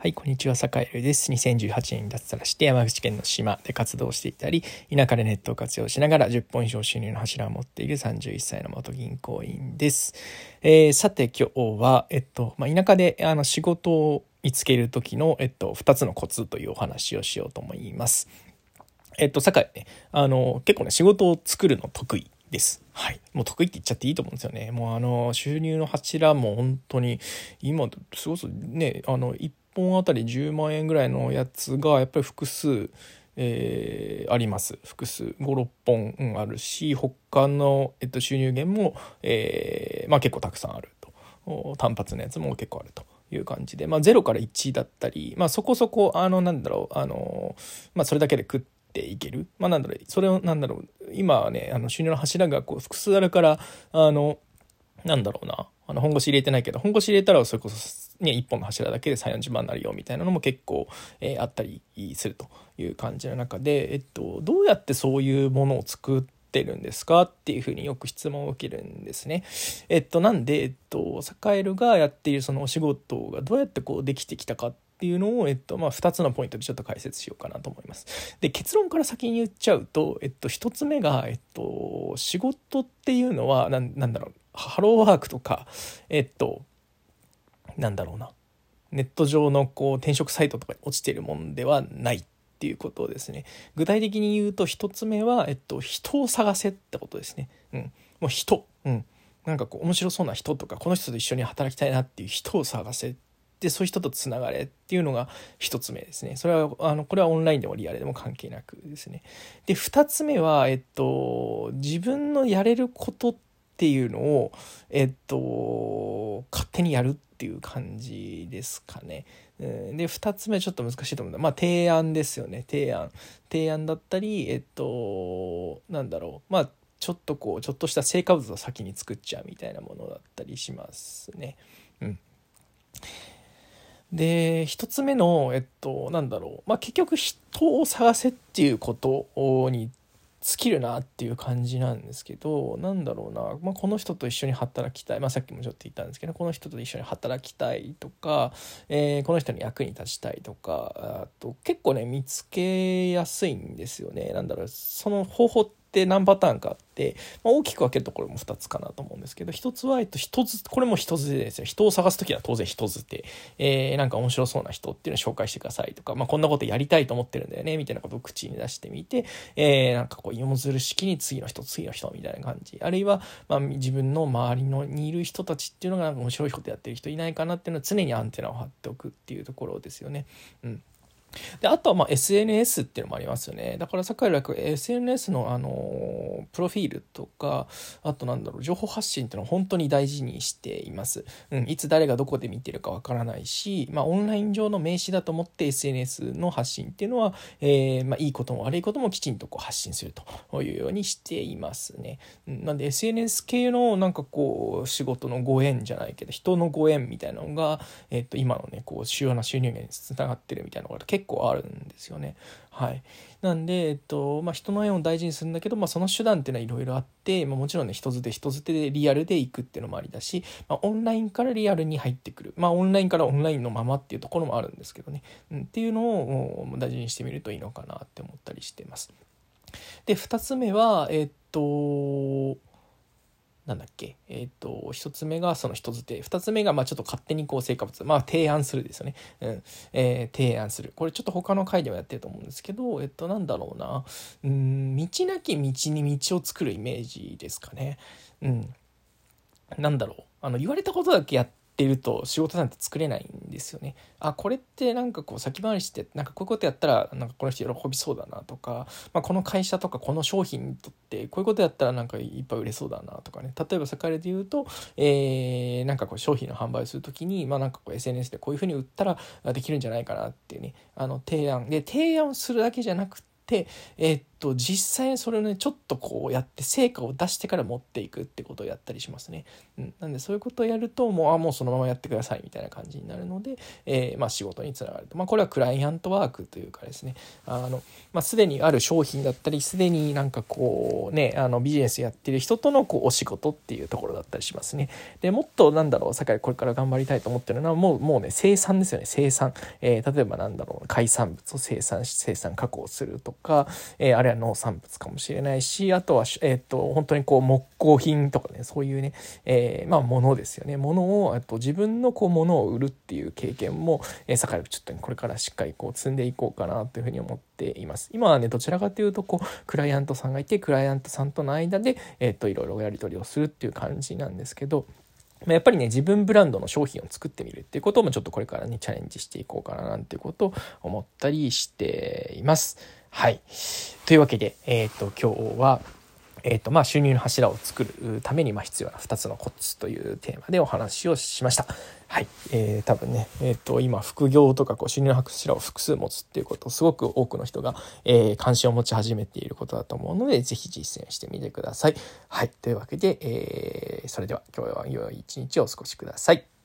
はい、こんにちは、坂井です。2018年に脱サラして山口県の島で活動していたり、田舎でネットを活用しながら10本以上収入の柱を持っている31歳の元銀行員です。えー、さて今日は、えっと、まあ、田舎であの仕事を見つける時の、えっと、2つのコツというお話をしようと思います。えっと、坂井ね、あの、結構ね、仕事を作るの得意です。はい。もう得意って言っちゃっていいと思うんですよね。もうあの、収入の柱も本当に、今、すごくね、あの、一本あたり10万円ぐらいのやつがやっぱり複数、えー、あります。複数56本、うん、あるし他の、えっと、収入源も、えーまあ、結構たくさんあると。単発のやつも結構あるという感じで、まあ、0から1だったり、まあ、そこそこあのなんだろうあの、まあ、それだけで食っていける、まあ、なんだろうそれをなんだろう今はねあの収入の柱がこう複数あるからあのなんだろうな。あの本腰入れてないけど本腰入れたらそれこそね、1本の柱だけで3、40万になるよみたいなのも結構、えー、あったりするという感じの中で、えっと、どうやってそういうものを作ってるんですかっていうふうによく質問を受けるんですね。えっと、なんで、えっと、サカエルがやっているそのお仕事がどうやってこうできてきたかっていうのを、えっと、まあ、2つのポイントでちょっと解説しようかなと思います。で、結論から先に言っちゃうと、えっと、1つ目が、えっと、仕事っていうのは、ななんだろう、ハローワークとか、えっと、なんだろうな。ネット上のこう転職サイトとかに落ちてるもんではないっていうことですね。具体的に言うと1つ目は、えっと、人を探せってことですね、うん、もう人、うん、なんかこう面白そうな人とかこの人と一緒に働きたいなっていう人を探せでそういう人とつながれっていうのが1つ目ですね。それはあのこれはオンラインでもリアルでも関係なくですね。で2つ目は、えっと、自分のやれることっていうのを、えっと、勝手にやるっていう感じですかね。で2つ目ちょっと難しいと思うんだ。まあ提案ですよね。提案。提案だったりえっとなんだろう。まあちょっとこうちょっとした成果物を先に作っちゃうみたいなものだったりしますね。うん、で1つ目のえっとなんだろう。まあ結局人を探せっていうことに尽きるなっていう感じなんですけどなんだろうな、まあ、この人と一緒に働きたい、まあ、さっきもちょっと言ったんですけどこの人と一緒に働きたいとか、えー、この人に役に立ちたいとかあと結構ね見つけやすいんですよね。なんだろう。その方法って何パターンかあって、まあ、大きく分けるところも2つかなと思うんですけど1つは、えっと、1つこれも人づてですよ。人を探す時は当然人づて、えー、なんか面白そうな人っていうのを紹介してくださいとか、まあ、こんなことやりたいと思ってるんだよねみたいなことを口に出してみて、えー、なんかこう芋づる式に次の人次の人みたいな感じ。あるいは、まあ、自分の周りのにいる人たちっていうのがなんか面白いことやってる人いないかなっていうのは常にアンテナを張っておくっていうところですよね。うん。で、あとはまあ SNS っていうのもありますよね。だから坂井楽 SNS のあの、プロフィールとか、あとなんだろう、情報発信っていうのを本当に大事にしています。うん、いつ誰がどこで見てるかわからないし、まあオンライン上の名刺だと思って SNS の発信っていうのは、えー、まあいいことも悪いこともきちんとこう発信するというようにしていますね。なんで SNS 系のなんかこう、仕事のご縁じゃないけど、人のご縁みたいなのが、えっ、と、今のね、こう、主要な収入源につながってるみたいなのが結構結構あるんですよね。はい、なんで、えっとまあ、人の縁を大事にするんだけど、まあ、その手段っていうのはいろいろあって、まあ、もちろんね人づて人づてでリアルで行くっていうのもありだし、まあ、オンラインからリアルに入ってくる、まあ、オンラインからオンラインのままっていうところもあるんですけどね、うん、っていうのを大事にしてみるといいのかなって思ったりしてます。で2つ目はえっとなんだっけ、えっ、ー、と、一つ目がその人づて、二つ目が、まあちょっと勝手にこう成果物、まあ提案するですよね。うん。えー、提案する。これちょっと他の回でもやってると思うんですけど、えっと、なんだろうな。うん、道なき道に道を作るイメージですかね。うん。なんだろう。あの、言われたことだけやっ、ってると仕事なんて作れないんですよね。あこれってなんかこう先回りしてなんかこういうことやったらなんかこの人喜びそうだなとか、まあ、この会社とかこの商品にとってこういうことやったらなんかいっぱい売れそうだなとかね。例えば先で言うと、えー、なんかこう商品の販売する時に、まあ、なんかこう SNS でこういうふうに売ったらできるんじゃないかなっていうね。あの提案。で提案するだけじゃなく、えー、っと実際それをねちょっとこうやって成果を出してから持っていくってことをやったりしますね。うん、なんでそういうことをやるともうあもうそのままやってくださいみたいな感じになるので、えー、まあ、仕事につながると、まあ、これはクライアントワークというかですね。あの、まあ、すでにある商品だったりすでになんかこうねあのビジネスやってる人とのこうお仕事っていうところだったりしますね。でもっとなんだろう酒井これから頑張りたいと思ってるのはもうもうね生産ですよね生産、えー、例えばなんだろう海産物を生産し生産加工するとか、えー、あるいは農産物かもしれないしあとは、えー、っと本当にこう木工品とかねそういうね、えー、まあ物ですよね。物をあと自分のこう物を売るっていう経験も、えー、酒井ちょっと、ね、これからしっかりこう積んでいこうかなというふうに思っています。今はねどちらかというとこうクライアントさんがいてクライアントさんとの間で、えー、っといろいろやり取りをするっていう感じなんですけどやっぱりね、自分ブランドの商品を作ってみるっていうこともちょっとこれからね、チャレンジしていこうかななんていうことを思ったりしています。はい。というわけで、えっ、ー、と、今日は、えーとまあ、収入の柱を作るためにま必要な2つのコツというテーマでお話をしました。はい。えー、多分ね、え、ー、と、今、副業とかこう収入の柱を複数持つっていうことをすごく多くの人が、えー、関心を持ち始めていることだと思うので、是非実践してみてください。はい。というわけで、えー、それでは今日は良い一日をお過ごしください。